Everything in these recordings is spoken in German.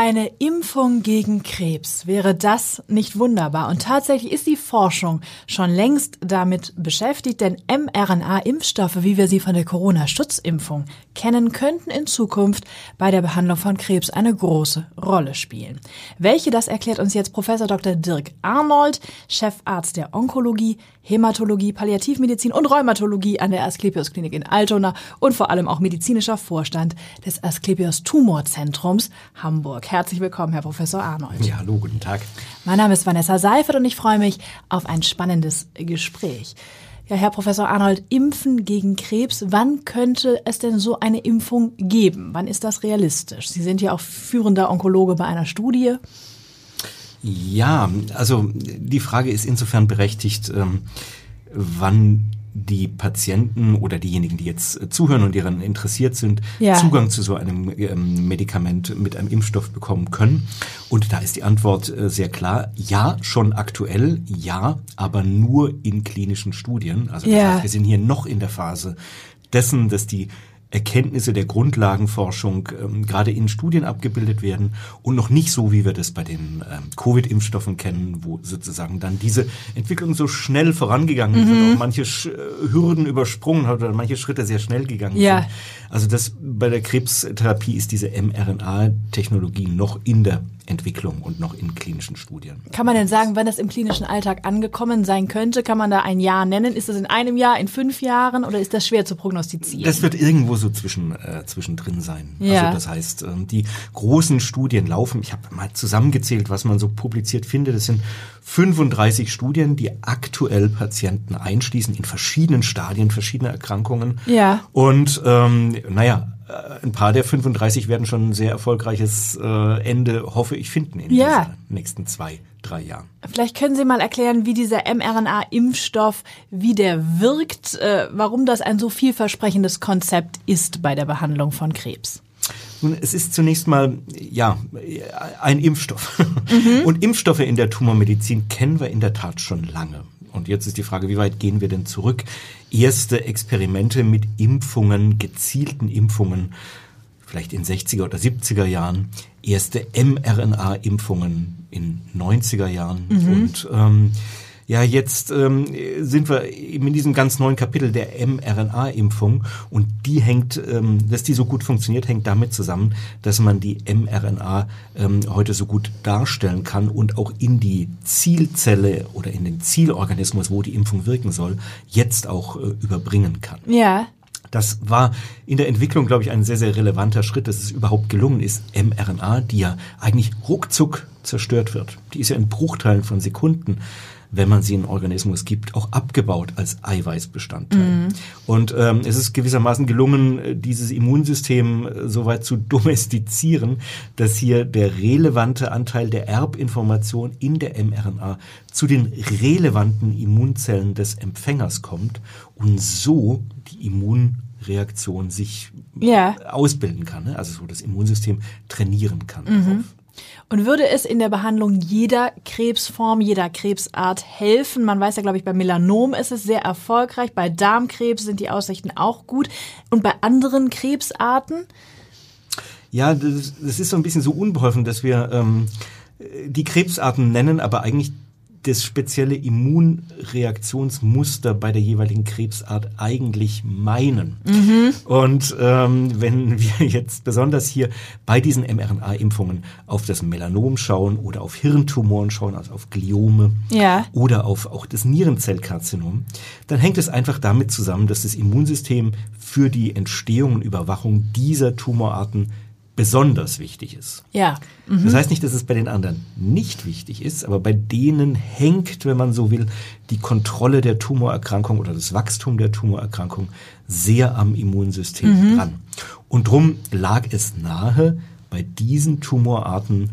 Eine Impfung gegen Krebs, wäre das nicht wunderbar? Und tatsächlich ist die Forschung schon längst damit beschäftigt, denn mRNA-Impfstoffe, wie wir sie von der Corona-Schutzimpfung kennen, könnten in Zukunft bei der Behandlung von Krebs eine große Rolle spielen. Welche, das erklärt uns jetzt Professor Dr. Dirk Arnold, Chefarzt der Onkologie, Hämatologie, Palliativmedizin und Rheumatologie an der Asklepios Klinik in Altona und vor allem auch medizinischer Vorstand des Asklepios Tumorzentrums Hamburg. Herzlich willkommen, Herr Professor Arnold. Ja, hallo, guten Tag. Mein Name ist Vanessa Seifert und ich freue mich auf ein spannendes Gespräch. Ja, Herr Professor Arnold, Impfen gegen Krebs, wann könnte es denn so eine Impfung geben? Wann ist das realistisch? Sie sind ja auch führender Onkologe bei einer Studie. Ja, also die Frage ist insofern berechtigt, ähm, wann die Patienten oder diejenigen, die jetzt äh, zuhören und daran interessiert sind, ja. Zugang zu so einem ähm, Medikament mit einem Impfstoff bekommen können. Und da ist die Antwort äh, sehr klar. Ja, schon aktuell, ja, aber nur in klinischen Studien. Also das heißt, wir sind hier noch in der Phase dessen, dass die Erkenntnisse der Grundlagenforschung ähm, gerade in Studien abgebildet werden und noch nicht so, wie wir das bei den ähm, Covid-Impfstoffen kennen, wo sozusagen dann diese Entwicklung so schnell vorangegangen mhm. ist und auch manche Sch äh, Hürden übersprungen hat oder manche Schritte sehr schnell gegangen ja. sind. Also das bei der Krebstherapie ist diese mRNA-Technologie noch in der Entwicklung und noch in klinischen Studien. Kann man denn sagen, wenn das im klinischen Alltag angekommen sein könnte, kann man da ein Jahr nennen? Ist das in einem Jahr, in fünf Jahren oder ist das schwer zu prognostizieren? Das wird irgendwo so zwischen, äh, zwischendrin sein. Ja. Also das heißt, ähm, die großen Studien laufen, ich habe mal zusammengezählt, was man so publiziert findet, das sind 35 Studien, die aktuell Patienten einschließen in verschiedenen Stadien, verschiedene Erkrankungen. Ja. Und ähm, naja, ein paar der 35 werden schon ein sehr erfolgreiches äh, Ende, hoffe ich, finden in ja. den nächsten zwei, drei Jahren. Vielleicht können Sie mal erklären, wie dieser mRNA-Impfstoff, wie der wirkt, äh, warum das ein so vielversprechendes Konzept ist bei der Behandlung von Krebs. Nun, es ist zunächst mal, ja, ein Impfstoff. Mhm. Und Impfstoffe in der Tumormedizin kennen wir in der Tat schon lange. Und jetzt ist die Frage, wie weit gehen wir denn zurück? Erste Experimente mit Impfungen, gezielten Impfungen, vielleicht in 60er oder 70er Jahren, erste mRNA-Impfungen in 90er Jahren mhm. und ähm, ja, jetzt ähm, sind wir eben in diesem ganz neuen Kapitel der mRNA-Impfung und die hängt, ähm, dass die so gut funktioniert, hängt damit zusammen, dass man die mRNA ähm, heute so gut darstellen kann und auch in die Zielzelle oder in den Zielorganismus, wo die Impfung wirken soll, jetzt auch äh, überbringen kann. Ja. Das war in der Entwicklung, glaube ich, ein sehr, sehr relevanter Schritt, dass es überhaupt gelungen ist, mRNA, die ja eigentlich ruckzuck zerstört wird, die ist ja in Bruchteilen von Sekunden wenn man sie in Organismus gibt, auch abgebaut als Eiweißbestandteil. Mhm. Und ähm, es ist gewissermaßen gelungen, äh, dieses Immunsystem äh, so weit zu domestizieren, dass hier der relevante Anteil der Erbinformation in der mRNA zu den relevanten Immunzellen des Empfängers kommt und so die Immunreaktion sich ja. ausbilden kann, ne? also so das Immunsystem trainieren kann. Mhm. Und würde es in der Behandlung jeder Krebsform, jeder Krebsart helfen? Man weiß ja, glaube ich, bei Melanom ist es sehr erfolgreich, bei Darmkrebs sind die Aussichten auch gut. Und bei anderen Krebsarten? Ja, das, das ist so ein bisschen so unbeholfen, dass wir ähm, die Krebsarten nennen, aber eigentlich das spezielle Immunreaktionsmuster bei der jeweiligen Krebsart eigentlich meinen. Mhm. Und ähm, wenn wir jetzt besonders hier bei diesen mRNA-Impfungen auf das Melanom schauen oder auf Hirntumoren schauen, also auf Gliome ja. oder auf auch das Nierenzellkarzinom, dann hängt es einfach damit zusammen, dass das Immunsystem für die Entstehung und Überwachung dieser Tumorarten besonders wichtig ist. Ja. Mhm. Das heißt nicht, dass es bei den anderen nicht wichtig ist, aber bei denen hängt, wenn man so will, die Kontrolle der Tumorerkrankung oder das Wachstum der Tumorerkrankung sehr am Immunsystem mhm. dran. Und drum lag es nahe, bei diesen Tumorarten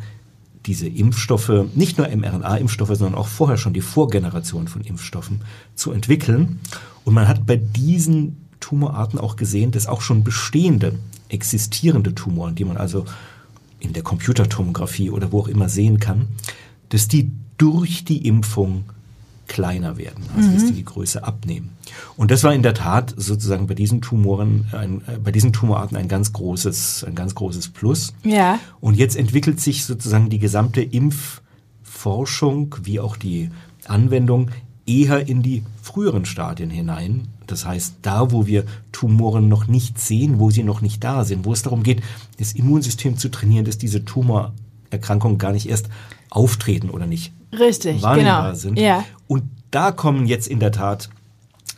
diese Impfstoffe, nicht nur mRNA-Impfstoffe, sondern auch vorher schon die Vorgeneration von Impfstoffen zu entwickeln. Und man hat bei diesen Tumorarten auch gesehen, dass auch schon bestehende existierende Tumoren, die man also in der Computertomographie oder wo auch immer sehen kann, dass die durch die Impfung kleiner werden, also dass die die Größe abnehmen. Und das war in der Tat sozusagen bei diesen Tumoren, ein, äh, bei diesen Tumorarten ein ganz großes, ein ganz großes Plus. Ja. Und jetzt entwickelt sich sozusagen die gesamte Impfforschung wie auch die Anwendung eher in die früheren Stadien hinein. Das heißt, da, wo wir Tumoren noch nicht sehen, wo sie noch nicht da sind, wo es darum geht, das Immunsystem zu trainieren, dass diese Tumorerkrankungen gar nicht erst auftreten oder nicht Richtig, wahrnehmbar genau. sind. Ja. Und da kommen jetzt in der Tat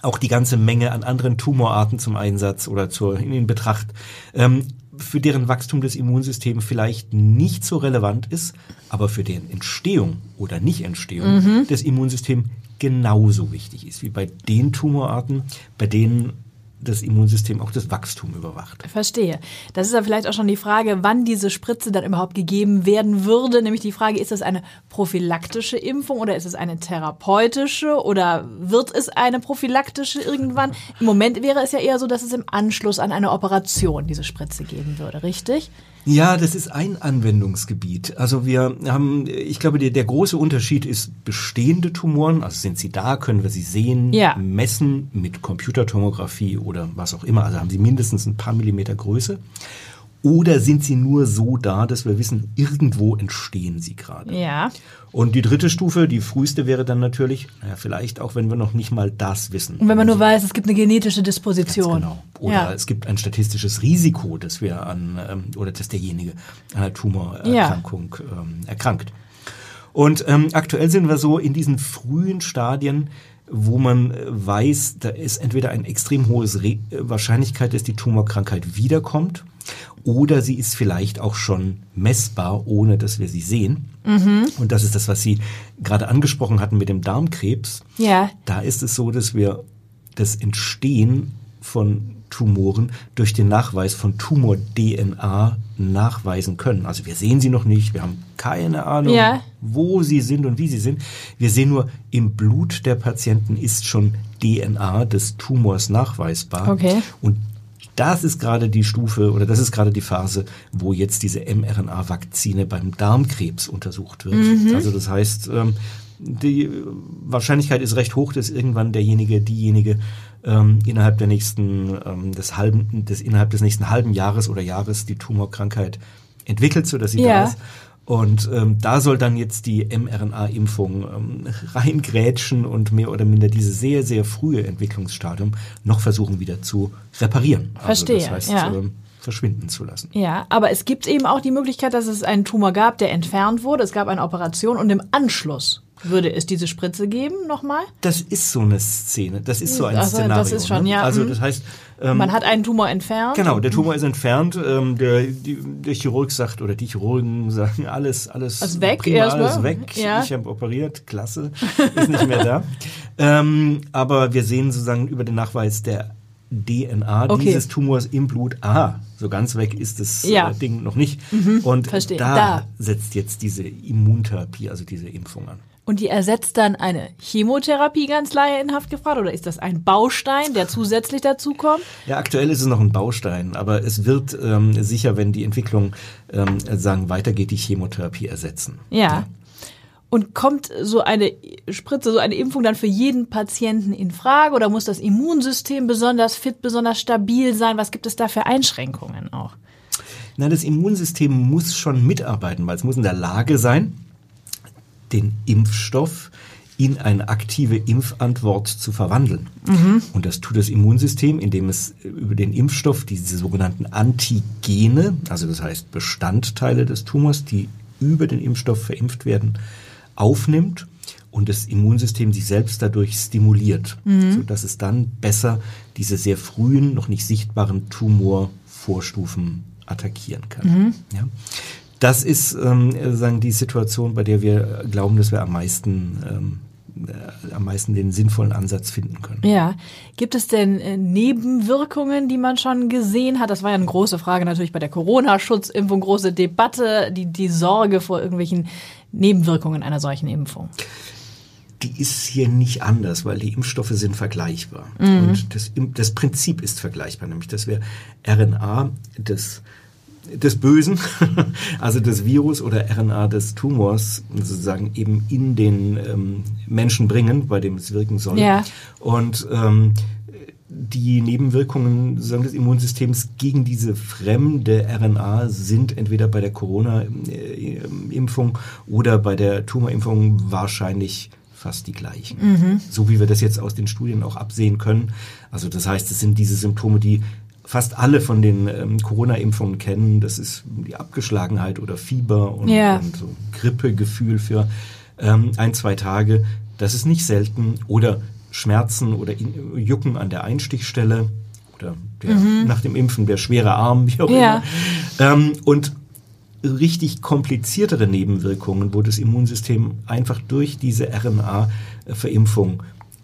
auch die ganze Menge an anderen Tumorarten zum Einsatz oder zur, in, in Betracht, ähm, für deren Wachstum das Immunsystem vielleicht nicht so relevant ist, aber für deren Entstehung oder Nicht-Entstehung Mhm. das Immunsystem genauso wichtig ist wie bei den Tumorarten, bei denen das Immunsystem auch das Wachstum überwacht. Verstehe. Das ist ja vielleicht auch schon die Frage, wann diese Spritze dann überhaupt gegeben werden würde. Nämlich die Frage, ist das eine prophylaktische Impfung oder ist es eine therapeutische oder wird es eine prophylaktische irgendwann? Im Moment wäre es ja eher so, dass es im Anschluss an eine Operation diese Spritze geben würde, richtig? Ja, das ist ein Anwendungsgebiet. Also wir haben, ich glaube, der, der große Unterschied ist bestehende Tumoren. Also sind sie da, können wir sie sehen, Ja. messen mit Computertomographie oder was auch immer. Also haben sie mindestens ein paar Millimeter Größe. Oder sind sie nur so da, dass wir wissen, irgendwo entstehen sie gerade. Ja. Und die dritte Stufe, die früheste wäre dann natürlich, naja, vielleicht auch, wenn wir noch nicht mal das wissen. Und wenn man nur Also- weiß, es gibt eine genetische Disposition. Genau. Oder ja. es gibt ein statistisches Risiko, dass wir an ähm, oder dass derjenige an einer Tumorerkrankung ähm, erkrankt. Und ähm, aktuell sind wir so in diesen frühen Stadien, wo man äh, weiß, da ist entweder eine extrem hohe äh, Wahrscheinlichkeit, dass die Tumorkrankheit wiederkommt, oder sie ist vielleicht auch schon messbar, ohne dass wir sie sehen. Und das ist das, was Sie gerade angesprochen hatten mit dem Darmkrebs. Ja. Da ist es so, dass wir das Entstehen von Tumoren durch den Nachweis von Tumor-DNA nachweisen können. Also wir sehen sie noch nicht, wir haben keine Ahnung, Ja. wo sie sind und wie sie sind. Wir sehen nur, im Blut der Patienten ist schon DNA des Tumors nachweisbar. Okay. Und das ist gerade die Stufe oder das ist gerade die Phase, wo jetzt diese mRNA-Vakzine beim Darmkrebs untersucht wird. Mhm. Also das heißt, ähm, die Wahrscheinlichkeit ist recht hoch, dass irgendwann derjenige, diejenige ähm, innerhalb der nächsten ähm, des halben, des innerhalb des nächsten halben Jahres oder Jahres die Tumorkrankheit entwickelt, so dass sie Ja. da ist. Und ähm, da soll dann jetzt die mRNA-Impfung ähm, reingrätschen und mehr oder minder dieses sehr, sehr frühe Entwicklungsstadium noch versuchen wieder zu reparieren. Verstehe, Also das heißt, ja. ähm, verschwinden zu lassen. Ja, aber es gibt eben auch die Möglichkeit, dass es einen Tumor gab, der entfernt wurde. Es gab eine Operation und im Anschluss würde es diese Spritze geben, nochmal? Das ist so eine Szene, das ist so ein Also, das Szenario. ist schon, ne? ja, Also mhm. das heißt, ähm, Man hat einen Tumor entfernt. Genau, der Tumor ist entfernt. Ähm, der, die, der Chirurg sagt oder die Chirurgen sagen alles, alles Alles weg prima, alles weg. Ja. Ich habe operiert, klasse, ist nicht mehr da. ähm, aber wir sehen sozusagen über den Nachweis der DNA Okay. dieses Tumors im Blut. Aha, so ganz weg ist das Ja. Mhm. äh, Ding noch nicht. Und verstehe. da, Da. setzt jetzt diese Immuntherapie, also diese Impfung an. Und die ersetzt dann eine Chemotherapie, ganz laienhaft gefragt? Oder ist das ein Baustein, der zusätzlich dazukommt? Ja, aktuell ist es noch ein Baustein, aber es wird ähm, sicher, wenn die Entwicklung ähm, sagen, weitergeht, die Chemotherapie ersetzen. Ja. Und kommt so eine Spritze, so eine Impfung dann für jeden Patienten in Frage? Oder muss das Immunsystem besonders fit, besonders stabil sein? Was gibt es da für Einschränkungen auch? Na, das Immunsystem muss schon mitarbeiten, weil es muss in der Lage sein, den Impfstoff in eine aktive Impfantwort zu verwandeln. Und das tut das Immunsystem, indem es über den Impfstoff diese sogenannten Antigene, also das heißt Bestandteile des Tumors, die über den Impfstoff verimpft werden, aufnimmt und das Immunsystem sich selbst dadurch stimuliert, sodass es dann besser diese sehr frühen, noch nicht sichtbaren Tumorvorstufen attackieren kann. Ja. Das ist ähm, sagen die Situation, bei der wir glauben, dass wir am meisten ähm, äh, am meisten den sinnvollen Ansatz finden können. Ja. Gibt es denn äh, Nebenwirkungen, die man schon gesehen hat? Das war ja eine große Frage natürlich bei der Corona-Schutzimpfung, große Debatte, die, die Sorge vor irgendwelchen Nebenwirkungen einer solchen Impfung. die ist hier nicht anders, weil die Impfstoffe sind vergleichbar. Und das, das Prinzip ist vergleichbar, nämlich dass wir RNA des des Bösen, also des Virus oder RNA des Tumors sozusagen eben in den ähm, Menschen bringen, bei dem es wirken soll. Ja. Und ähm, die Nebenwirkungen sagen, des Immunsystems gegen diese fremde RNA sind entweder bei der Corona-Impfung oder bei der Tumorimpfung wahrscheinlich fast die gleichen. Mhm. So wie wir das jetzt aus den Studien auch absehen können. Also das heißt, es sind diese Symptome, die fast alle von den ähm, Corona-Impfungen kennen. Das ist die Abgeschlagenheit oder Fieber und, ja. und so Grippegefühl für ähm, ein, zwei Tage. Das ist nicht selten. Oder Schmerzen oder Jucken an der Einstichstelle oder der, mhm. nach dem Impfen der schwere Arm, wie auch ja. immer. Ähm, und richtig kompliziertere Nebenwirkungen, wo das Immunsystem einfach durch diese RNA-Verimpfung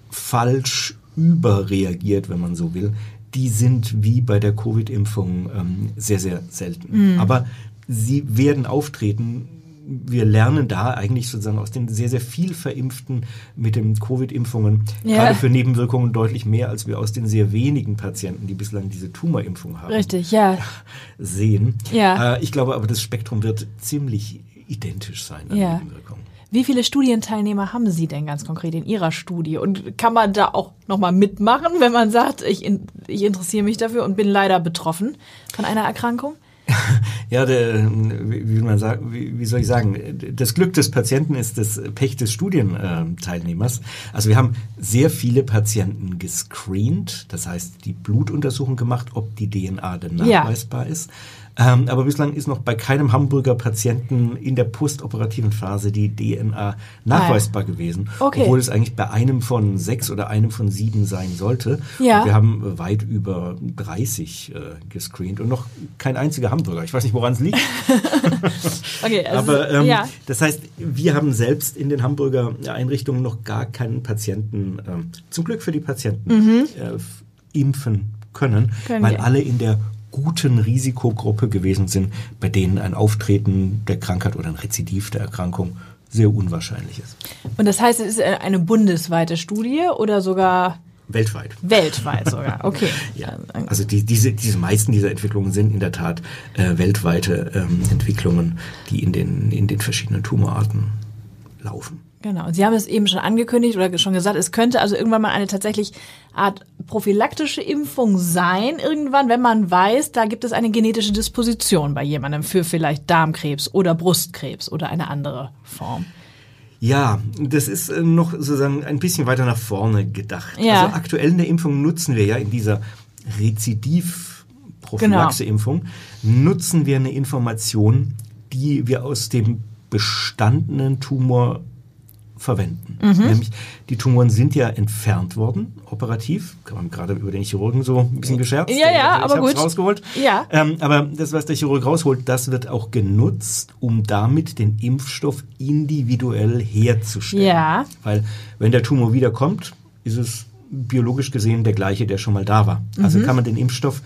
falsch überreagiert, wenn man so will, die sind wie bei der Covid-Impfung ähm, sehr, sehr selten. Mhm. Aber sie werden auftreten. Wir lernen da eigentlich sozusagen aus den sehr, sehr viel Verimpften mit den Covid-Impfungen, ja. gerade für Nebenwirkungen deutlich mehr, als wir aus den sehr wenigen Patienten, die bislang diese Tumorimpfung haben, Richtig, ja. sehen. Ja. Äh, ich glaube aber, das Spektrum wird ziemlich identisch sein an ja. Nebenwirkungen. Wie viele Studienteilnehmer haben Sie denn ganz konkret in Ihrer Studie? Und kann man da auch nochmal mitmachen, wenn man sagt, ich, in, ich interessiere mich dafür und bin leider betroffen von einer Erkrankung? Ja, der, wie, man sagen, wie, wie soll ich sagen, das Glück des Patienten ist das Pech des Studienteilnehmers. Also wir haben sehr viele Patienten gescreent, das heißt die Blutuntersuchung gemacht, ob die DNA denn nachweisbar ja. ist. Ähm, aber bislang ist noch bei keinem Hamburger Patienten in der postoperativen Phase die DNA nachweisbar ah, gewesen, okay. obwohl es eigentlich bei einem von sechs oder einem von sieben sein sollte. Ja. Und wir haben weit über 30 äh, gescreent und noch kein einziger Hamburger. Ich weiß nicht, woran es liegt. okay, also, aber ähm, ja. das heißt, wir haben selbst in den Hamburger Einrichtungen noch gar keinen Patienten, ähm, zum Glück für die Patienten, mhm. äh, impfen können, können weil wir. alle in der guten Risikogruppe gewesen sind, bei denen ein Auftreten der Krankheit oder ein Rezidiv der Erkrankung sehr unwahrscheinlich ist. Und das heißt, es ist eine bundesweite Studie oder sogar Weltweit. Weltweit sogar, okay. ja. Also die, diese, diese meisten dieser Entwicklungen sind in der Tat äh, weltweite ähm, Entwicklungen, die in den, in den verschiedenen Tumorarten laufen. Genau. Und Sie haben es eben schon angekündigt oder schon gesagt, es könnte also irgendwann mal eine tatsächlich Art prophylaktische Impfung sein, irgendwann, wenn man weiß, da gibt es eine genetische Disposition bei jemandem für vielleicht Darmkrebs oder Brustkrebs oder eine andere Form. Ja, das ist äh, noch sozusagen ein bisschen weiter nach vorne gedacht. Ja. Also aktuell in der Impfung nutzen wir ja in dieser Rezidiv-Prophylaxe-Impfung, nutzen wir eine Information, die wir aus dem bestandenen Tumor verwenden. Mhm. Nämlich die Tumoren sind ja entfernt worden, operativ. Kann man gerade über den Chirurgen so ein bisschen gescherzt. Ja, ja, ich aber gut. rausgeholt. Ja. Ähm, aber das, was der Chirurg rausholt, das wird auch genutzt, um damit den Impfstoff individuell herzustellen. Ja. Weil wenn der Tumor wiederkommt, ist es biologisch gesehen der gleiche, der schon mal da war. Also Mhm. kann man den Impfstoff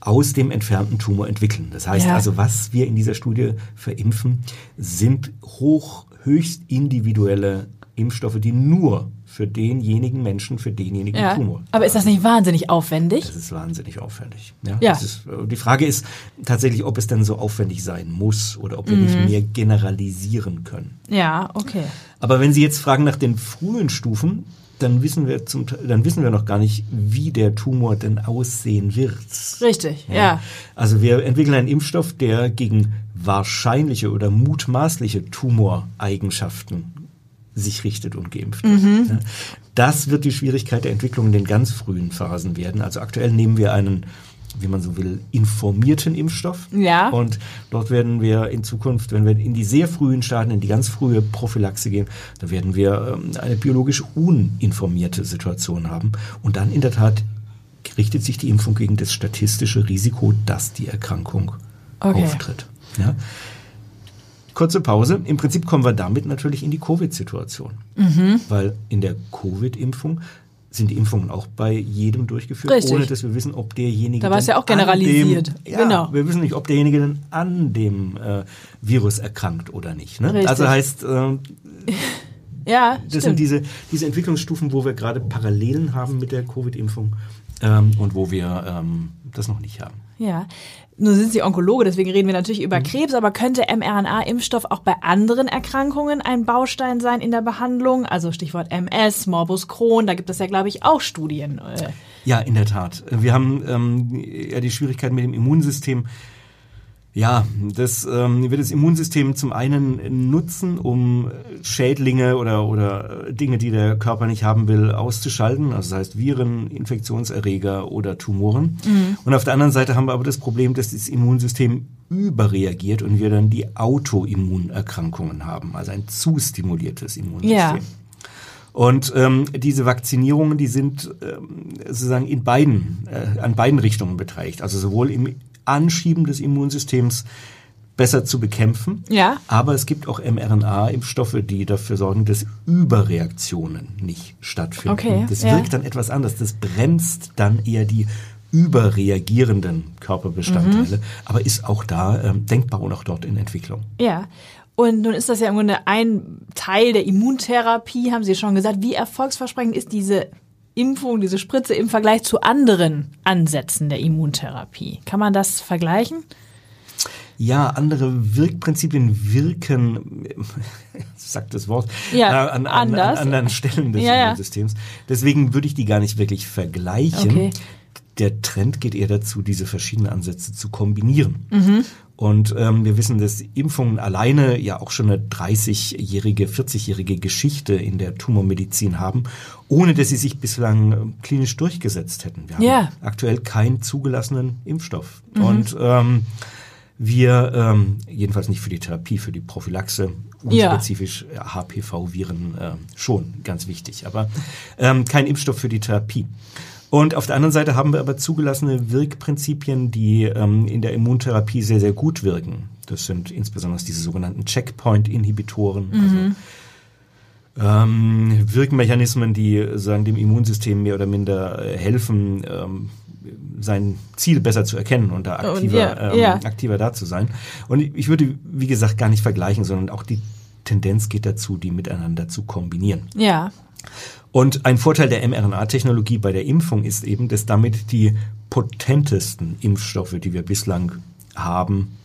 aus dem entfernten Tumor entwickeln. Das heißt Ja. also, was wir in dieser Studie verimpfen, sind hoch, höchst individuelle Impfstoffe, die nur für denjenigen Menschen, für denjenigen Ja. Tumor. Aber ist das nicht wahnsinnig aufwendig? Das ist wahnsinnig aufwendig. Ja. Ja. Ist, die Frage ist tatsächlich, ob es denn so aufwendig sein muss oder ob wir Mhm. nicht mehr generalisieren können. Ja, okay. Aber wenn Sie jetzt fragen nach den frühen Stufen, dann wissen wir zum, dann wissen wir noch gar nicht, wie der Tumor denn aussehen wird. Richtig, ja. Also wir entwickeln einen Impfstoff, der gegen wahrscheinliche oder mutmaßliche Tumoreigenschaften sich richtet und geimpft. Mhm. Ja. Das wird die Schwierigkeit der Entwicklung in den ganz frühen Phasen werden. Also aktuell nehmen wir einen wie man so will, informierten Impfstoff. Ja. Und dort werden wir in Zukunft, wenn wir in die sehr frühen Stadien, in die ganz frühe Prophylaxe gehen, da werden wir ähm, eine biologisch uninformierte Situation haben. Und dann in der Tat richtet sich die Impfung gegen das statistische Risiko, dass die Erkrankung Okay. auftritt. Ja. Kurze Pause. Im Prinzip kommen wir damit natürlich in die Covid-Situation. Mhm. Weil in der Covid-Impfung sind die Impfungen auch bei jedem durchgeführt, Richtig. ohne dass wir wissen, ob derjenige. Da war es ja auch generalisiert. Dem, ja, Genau. Wir wissen nicht, ob derjenige denn an dem äh, Virus erkrankt oder nicht. Ne? Also heißt, äh, Ja, das stimmt. sind diese, diese Entwicklungsstufen, wo wir gerade Parallelen haben mit der Covid-Impfung. ähm, und wo wir ähm, das noch nicht haben. Ja. Nun sind Sie Onkologe, deswegen reden wir natürlich über mhm. Krebs, aber könnte mRNA-Impfstoff auch bei anderen Erkrankungen ein Baustein sein in der Behandlung? Also Stichwort MS, Morbus Crohn, da gibt es ja, glaube ich, auch Studien. Äh. Ja, in der Tat. Wir haben ähm, ja die Schwierigkeit mit dem Immunsystem ja, das ähm, wird das Immunsystem zum einen nutzen, um Schädlinge oder, oder Dinge, die der Körper nicht haben will, auszuschalten. Also das heißt Viren, Infektionserreger oder Tumoren. Mhm. Und auf der anderen Seite haben wir aber das Problem, dass das Immunsystem überreagiert und wir dann die Autoimmunerkrankungen haben, also ein zu stimuliertes Immunsystem. Ja. Und ähm, diese Vakzinierungen, die sind ähm, sozusagen in beiden, äh, an beiden Richtungen beteiligt. Also sowohl im Anschieben des Immunsystems besser zu bekämpfen. Ja. Aber es gibt auch mRNA-Impfstoffe, die dafür sorgen, dass Überreaktionen nicht stattfinden. Okay, das ja. wirkt dann etwas anders. Das bremst dann eher die überreagierenden Körperbestandteile, mhm. aber ist auch da ähm, denkbar und auch dort in Entwicklung. Ja. Und nun ist das ja im Grunde ein Teil der Immuntherapie, haben Sie schon gesagt. Wie erfolgsversprechend ist diese Impfung, diese Spritze im Vergleich zu anderen Ansätzen der Immuntherapie? Kann man das vergleichen? Ja, andere Wirkprinzipien wirken, sagt das Wort, ja, äh, an, an, an, anderen Stellen des ja, Immunsystems. Deswegen würde ich die gar nicht wirklich vergleichen. Okay. Der Trend geht eher dazu, diese verschiedenen Ansätze zu kombinieren. Mhm. Und ähm, wir wissen, dass Impfungen alleine ja auch schon eine 30-jährige, 40-jährige Geschichte in der Tumormedizin haben, ohne dass sie sich bislang ähm, klinisch durchgesetzt hätten. Wir haben yeah. aktuell keinen zugelassenen Impfstoff. Mhm. Und ähm, wir, ähm, jedenfalls nicht für die Therapie, für die Prophylaxe, unspezifisch ja. HPV-Viren äh, schon, ganz wichtig, aber ähm, kein Impfstoff für die Therapie. Und auf der anderen Seite haben wir aber zugelassene Wirkprinzipien, die ähm, in der Immuntherapie sehr, sehr gut wirken. Das sind insbesondere diese sogenannten Checkpoint-Inhibitoren, mhm. also ähm, Wirkmechanismen, die sagen dem Immunsystem mehr oder minder äh, helfen, ähm, sein Ziel besser zu erkennen und da aktiver, und ja, ähm, ja. aktiver da zu sein. Und ich würde, wie gesagt, gar nicht vergleichen, sondern auch die Tendenz geht dazu, die miteinander zu kombinieren. Ja. Und ein Vorteil der mRNA-Technologie bei der Impfung ist eben, dass damit die potentesten Impfstoffe, die wir bislang haben,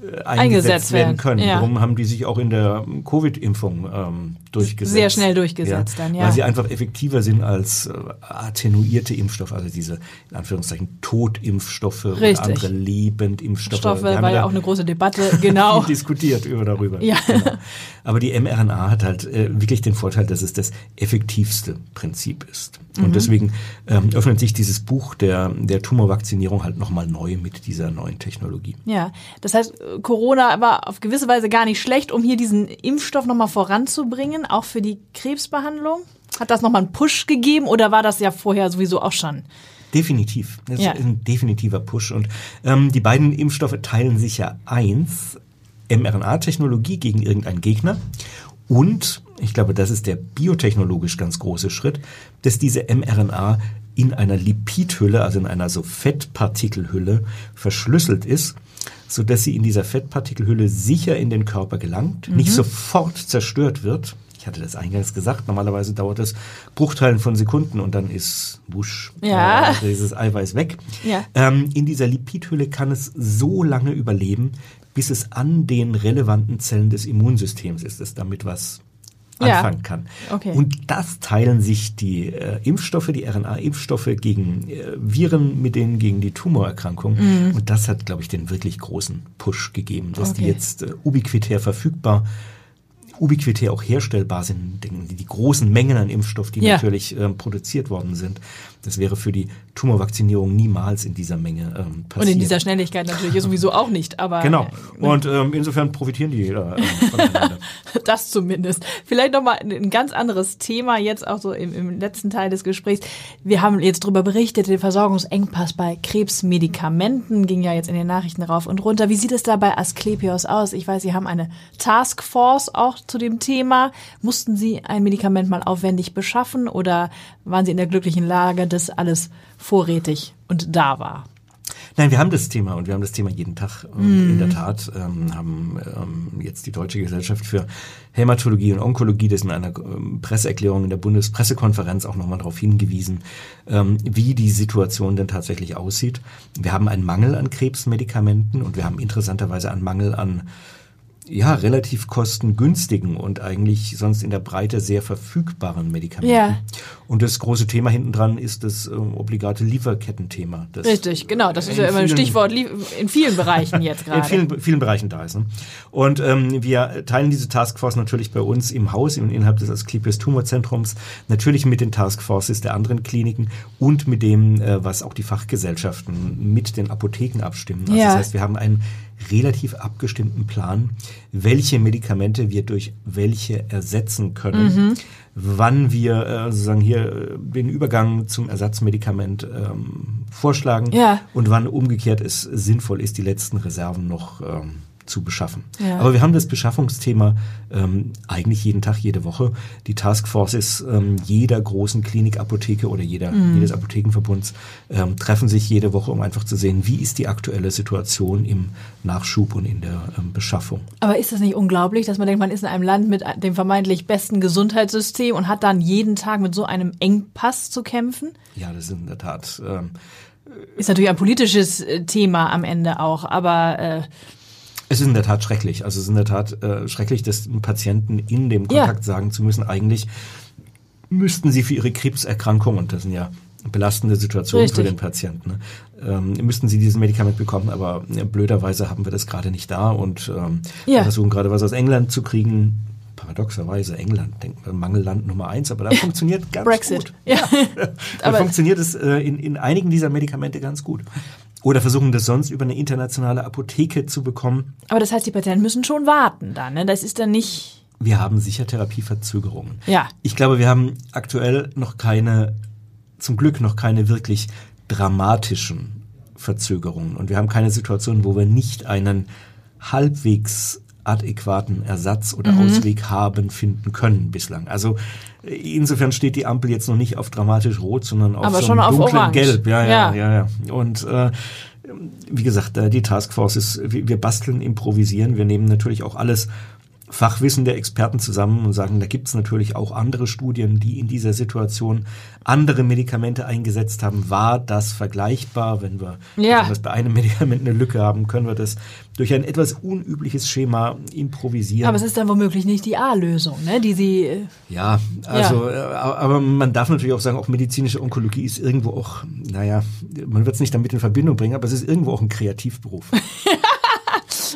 eingesetzt, eingesetzt werden können. Ja. Darum haben die sich auch in der Covid-Impfung ähm, durchgesetzt. Sehr schnell durchgesetzt ja, dann, ja. Weil sie einfach effektiver sind als äh, attenuierte Impfstoffe, also diese in Anführungszeichen Totimpfstoffe Richtig. oder andere Lebendimpfstoffe. Stoffe war ja auch eine große Debatte, genau. diskutiert über darüber. Ja. Genau. Aber die mRNA hat halt äh, wirklich den Vorteil, dass es das effektivste Prinzip ist. Und mhm. deswegen ähm, öffnet sich dieses Buch der, der Tumorvakzinierung halt nochmal neu mit dieser neuen Technologie. Ja, das heißt, Corona war auf gewisse Weise gar nicht schlecht, um hier diesen Impfstoff nochmal voranzubringen, auch für die Krebsbehandlung. Hat das nochmal einen Push gegeben oder war das ja vorher sowieso auch schon? Definitiv. Das ja. ist ein definitiver Push. Und ähm, die beiden Impfstoffe teilen sich ja eins, mRNA-Technologie gegen irgendeinen Gegner und, ich glaube, das ist der biotechnologisch ganz große Schritt, dass diese mRNA in einer Lipidhülle, also in einer so Fettpartikelhülle, verschlüsselt ist, so dass sie in dieser Fettpartikelhülle sicher in den Körper gelangt, mhm. nicht sofort zerstört wird. Ich hatte das eingangs gesagt, normalerweise dauert das Bruchteilen von Sekunden und dann ist wusch, ja. äh, dieses Eiweiß weg. Ja. Ähm, in dieser Lipidhülle kann es so lange überleben, bis es an den relevanten Zellen des Immunsystems ist, es damit was anfangen kann. Okay. Und das teilen sich die äh, Impfstoffe, die RNA-Impfstoffe gegen äh, Viren, mit denen gegen die Tumorerkrankung. Mhm. Und das hat, glaube ich, den wirklich großen Push gegeben, dass okay. die jetzt äh, ubiquitär verfügbar ubiquitär auch herstellbar sind, die, die großen Mengen an Impfstoff, die ja. natürlich ähm, produziert worden sind. Das wäre für die Tumorvakzinierung niemals in dieser Menge ähm, passiert. Und in dieser Schnelligkeit natürlich sowieso auch nicht. Aber genau. Und ähm, insofern profitieren die äh, voneinander. das zumindest. Vielleicht noch mal ein ganz anderes Thema jetzt auch so im, im letzten Teil des Gesprächs. Wir haben jetzt darüber berichtet, den Versorgungsengpass bei Krebsmedikamenten ging ja jetzt in den Nachrichten rauf und runter. Wie sieht es da bei Asklepios aus? Ich weiß, Sie haben eine Taskforce auch zu dem Thema. Mussten Sie ein Medikament mal aufwendig beschaffen oder waren Sie in der glücklichen Lage, dass alles vorrätig und da war? Nein, wir haben das Thema und wir haben das Thema jeden Tag. Und mm. in der Tat ähm, haben ähm, jetzt die Deutsche Gesellschaft für Hämatologie und Onkologie, das in einer ähm, Presseerklärung in der Bundespressekonferenz auch nochmal darauf hingewiesen, ähm, wie die Situation denn tatsächlich aussieht. Wir haben einen Mangel an Krebsmedikamenten und wir haben interessanterweise einen Mangel an ja, relativ kostengünstigen und eigentlich sonst in der Breite sehr verfügbaren Medikamenten. Ja. Und das große Thema hinten dran ist das äh, obligate Lieferkettenthema. Das Richtig, genau. Das ist ja immer ein Stichwort in vielen Bereichen jetzt gerade. In vielen, vielen Bereichen da ist. Ne? Und ähm, wir teilen diese Taskforce natürlich bei uns im Haus, im, innerhalb des Asklepios Tumorzentrums, natürlich mit den Taskforces der anderen Kliniken und mit dem, äh, was auch die Fachgesellschaften mit den Apotheken abstimmen. Also ja. Das heißt, wir haben einen relativ abgestimmten Plan, welche Medikamente wir durch welche ersetzen können, mhm. wann wir äh, sozusagen hier äh, den Übergang zum Ersatzmedikament ähm, vorschlagen ja. und wann umgekehrt es sinnvoll ist, die letzten Reserven noch ähm, zu beschaffen. Ja. Aber wir haben das Beschaffungsthema ähm, eigentlich jeden Tag, jede Woche. Die Taskforces ähm, jeder großen Klinikapotheke oder jeder, mhm. jedes Apothekenverbunds ähm, treffen sich jede Woche, um einfach zu sehen, wie ist die aktuelle Situation im Nachschub und in der ähm, Beschaffung. Aber ist das nicht unglaublich, dass man denkt, man ist in einem Land mit dem vermeintlich besten Gesundheitssystem und hat dann jeden Tag mit so einem Engpass zu kämpfen? Ja, das ist in der Tat. Ähm, ist natürlich ein politisches äh, Thema am Ende auch, aber äh, es ist in der Tat schrecklich. Also es ist in der Tat äh, schrecklich, das Patienten in dem Kontakt ja. sagen zu müssen, eigentlich müssten sie für ihre Krebserkrankung, und das sind ja belastende Situationen Richtig. für den Patienten, ne, ähm, müssten sie dieses Medikament bekommen, aber äh, blöderweise haben wir das gerade nicht da und ähm, ja. versuchen gerade was aus England zu kriegen. Paradoxerweise England, denkt man, Mangelland Nummer eins, aber da funktioniert ganz Brexit. gut. Ja. da funktioniert es äh, in, in einigen dieser Medikamente ganz gut. Oder versuchen das sonst über eine internationale Apotheke zu bekommen. Aber das heißt, die Patienten müssen schon warten dann, ne? Das ist dann nicht. Wir haben sicher Therapieverzögerungen. Ja. Ich glaube, wir haben aktuell noch keine, zum Glück noch keine wirklich dramatischen Verzögerungen. Und wir haben keine Situation, wo wir nicht einen halbwegs adäquaten Ersatz oder mhm. Ausweg haben, finden können bislang. Also insofern steht die Ampel jetzt noch nicht auf dramatisch rot, sondern auf Aber so einem dunklen Gelb. Ja, ja, ja, ja. ja. Und äh, wie gesagt, äh, die Taskforce ist, wir basteln, improvisieren. Wir nehmen natürlich auch alles Fachwissen der Experten zusammen und sagen, da gibt es natürlich auch andere Studien, die in dieser Situation andere Medikamente eingesetzt haben. War das vergleichbar? Wenn wir ja. bei einem Medikament eine Lücke haben, können wir das durch ein etwas unübliches Schema improvisieren. Aber es ist dann womöglich nicht die A-Lösung, ne? die Sie. Äh, ja, also, ja. Äh, aber man darf natürlich auch sagen, auch medizinische Onkologie ist irgendwo auch, naja, man wird es nicht damit in Verbindung bringen, aber es ist irgendwo auch ein Kreativberuf.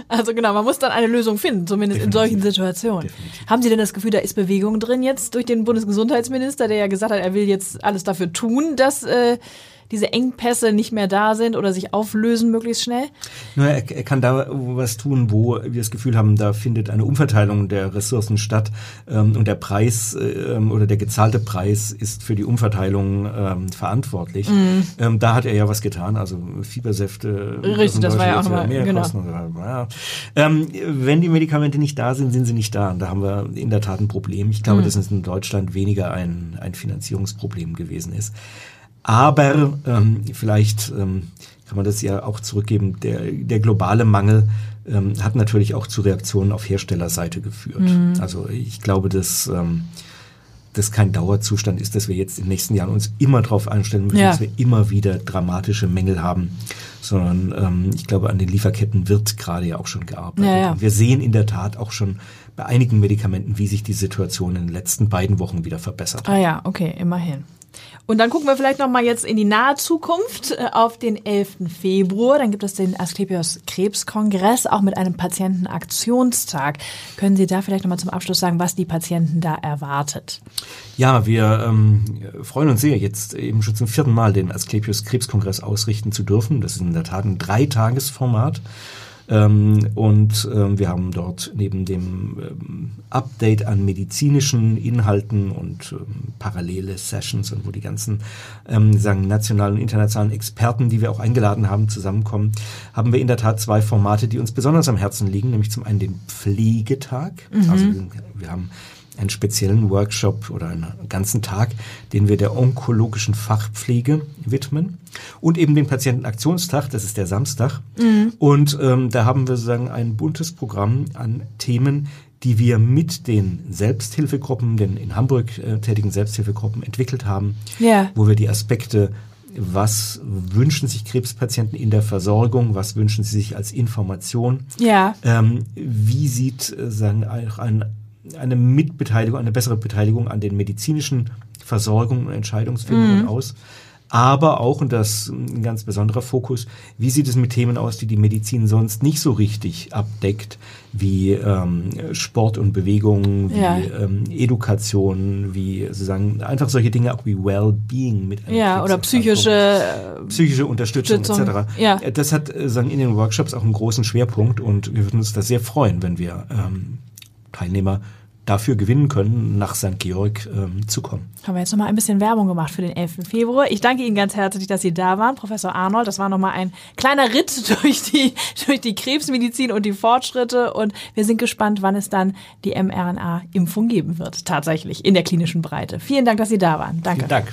Also genau, man muss dann eine Lösung finden, zumindest Definitiv. in solchen Situationen. Definitiv. Haben Sie denn das Gefühl, da ist Bewegung drin jetzt durch den Bundesgesundheitsminister, der ja gesagt hat, er will jetzt alles dafür tun, dass äh, diese Engpässe nicht mehr da sind oder sich auflösen möglichst schnell? Nur er, er kann da was tun, wo wir das Gefühl haben, da findet eine Umverteilung der Ressourcen statt ähm, und der Preis ähm, oder der gezahlte Preis ist für die Umverteilung ähm, verantwortlich. Mhm. Ähm, da hat er ja was getan, also Fiebersäfte. Richtig, das war ja auch nochmal mehr genau. Kosten. Ja. Ähm, wenn die Medikamente nicht da sind, sind sie nicht da. Und da haben wir in der Tat ein Problem. Ich glaube, mhm. dass es in Deutschland weniger ein, ein Finanzierungsproblem gewesen ist. Aber ähm, vielleicht ähm, kann man das ja auch zurückgeben, der, der globale Mangel ähm, hat natürlich auch zu Reaktionen auf Herstellerseite geführt. Mhm. Also ich glaube, dass ähm, das kein Dauerzustand ist, dass wir jetzt in den nächsten Jahren uns immer darauf einstellen müssen, ja. dass wir immer wieder dramatische Mängel haben, sondern ähm, ich glaube, an den Lieferketten wird gerade ja auch schon gearbeitet. Ja, ja. wir sehen in der Tat auch schon bei einigen Medikamenten, wie sich die Situation in den letzten beiden Wochen wieder verbessert hat. Ah ja, okay, immerhin. Und dann gucken wir vielleicht noch mal jetzt in die nahe Zukunft äh, auf den 11. Februar. Dann gibt es den Asklepios Krebskongress, auch mit einem Patientenaktionstag. Können Sie da vielleicht noch mal zum Abschluss sagen, was die Patienten da erwartet? Ja, wir ähm, freuen uns sehr, jetzt eben schon zum vierten Mal den Asklepios Krebskongress ausrichten zu dürfen. Das ist in der Tat ein Dreitagesformat. Ähm, und ähm, wir haben dort neben dem ähm, Update an medizinischen Inhalten und ähm, parallele Sessions und wo die ganzen ähm, sagen nationalen und internationalen Experten, die wir auch eingeladen haben, zusammenkommen, haben wir in der Tat zwei Formate, die uns besonders am Herzen liegen, nämlich zum einen den Pflegetag. Mhm. Also wir haben einen speziellen Workshop oder einen ganzen Tag, den wir der onkologischen Fachpflege widmen und eben den Patientenaktionstag, das ist der Samstag. Mhm. Und ähm, da haben wir sozusagen ein buntes Programm an Themen, die wir mit den Selbsthilfegruppen, den in Hamburg äh, tätigen Selbsthilfegruppen entwickelt haben, ja. wo wir die Aspekte was wünschen sich Krebspatienten in der Versorgung, was wünschen sie sich als Information, ja. ähm, wie sieht äh, sagen, ein, eine Mitbeteiligung, eine bessere Beteiligung an den medizinischen Versorgungen und Entscheidungsfindungen mhm. aus aber auch, und das ein ganz besonderer Fokus, wie sieht es mit Themen aus, die die Medizin sonst nicht so richtig abdeckt, wie ähm, Sport und Bewegung, wie ja. ähm, Education, wie sozusagen einfach solche Dinge auch wie Wellbeing mit Ja, oder psychische äh, psychische Unterstützung, Unterstützung etc. Ja. Das hat äh, sagen in den Workshops auch einen großen Schwerpunkt und wir würden uns da sehr freuen, wenn wir ähm, Teilnehmer dafür gewinnen können, nach St. Georg ähm, zu kommen. Haben wir jetzt nochmal ein bisschen Werbung gemacht für den 11. Februar. Ich danke Ihnen ganz herzlich, dass Sie da waren, Professor Arnold. Das war nochmal ein kleiner Ritt durch die, durch die Krebsmedizin und die Fortschritte. Und wir sind gespannt, wann es dann die mRNA-Impfung geben wird, tatsächlich in der klinischen Breite. Vielen Dank, dass Sie da waren. Danke. Vielen Dank.